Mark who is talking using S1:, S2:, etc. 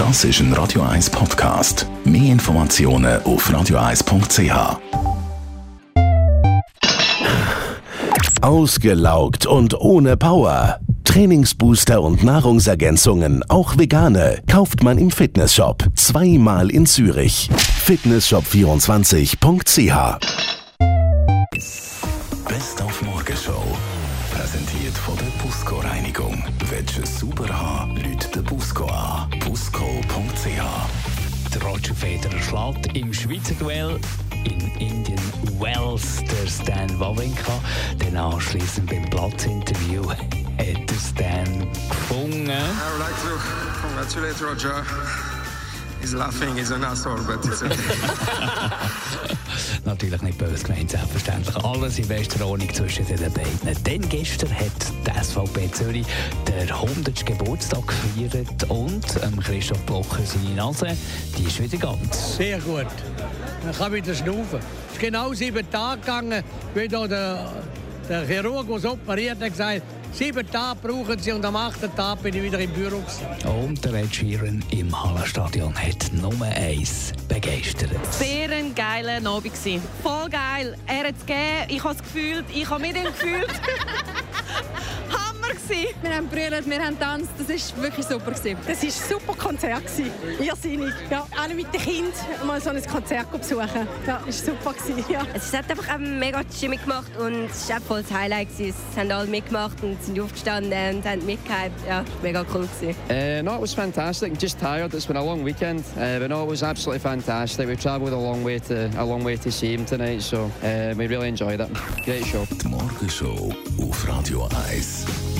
S1: Das ist ein Radio 1 Podcast. Mehr Informationen auf radio1.ch. Ausgelaugt und ohne Power. Trainingsbooster und Nahrungsergänzungen, auch vegane, kauft man im Fitnessshop. Zweimal in Zürich. Fitnessshop24.ch Best auf Morgenshow. Präsentiert von der Busco Reinigung. Willst du es sauber haben, Leute den Busco an. Busco.ch
S2: Der Roger Federer schlägt im Schweizer Duell in Indien Wells der Stan Wawrinka. Dann anschließend beim Platzinterview hat der Stan gefunden.
S3: I would like to congratulate Roger. He's laughing, he's an asshole, but it's okay.
S2: Natürlich nicht böse gemeint, selbstverständlich. Alles in bester Ordnung zwischen den beiden. Denn gestern hat die SVP Zürich den 100. Geburtstag gefeiert und ähm, Christoph Blocher seine Nase, die ist wieder ganz.
S4: Sehr gut. Man kann wieder schnaufen. Es ist genau sieben Tage gegangen, wie da der, der Chirurg, der es operiert hat, gesagt sieben Tage brauchen sie und am achten Tag bin ich wieder im Büro. Gewesen.
S2: Und der Ed Sheeran im Hallenstadion hat Nummer eins begeistert.
S5: Sehr ein geiler Abend. Voll geil. Er hat es gegeben, ich habe es gefühlt, ich habe mit ihm gefühlt. Gewesen.
S6: Wir haben brüllt, wir haben tanzt, das war wirklich super. Gewesen.
S7: Das war ein super Konzert. gewesen. Irrsinnig. Ja, alle mit den Kindern mal so ein Konzert besuchen. Ja, das war super. gewesen, Ja.
S8: Es hat einfach mega Stimmung gemacht und es war voll das Highlight. gewesen. Es haben alle mitgemacht und sind aufgestanden und haben mitgehypt. Ja, mega cool. Gewesen.
S9: Uh, no, it was fantastic. Just tired. It's been a long weekend, uh, but no, it was absolutely fantastic. We travelled a long way to a long way to see him tonight, so uh, we really enjoyed it. Great show.
S1: Die Morgenshow auf Radio 1.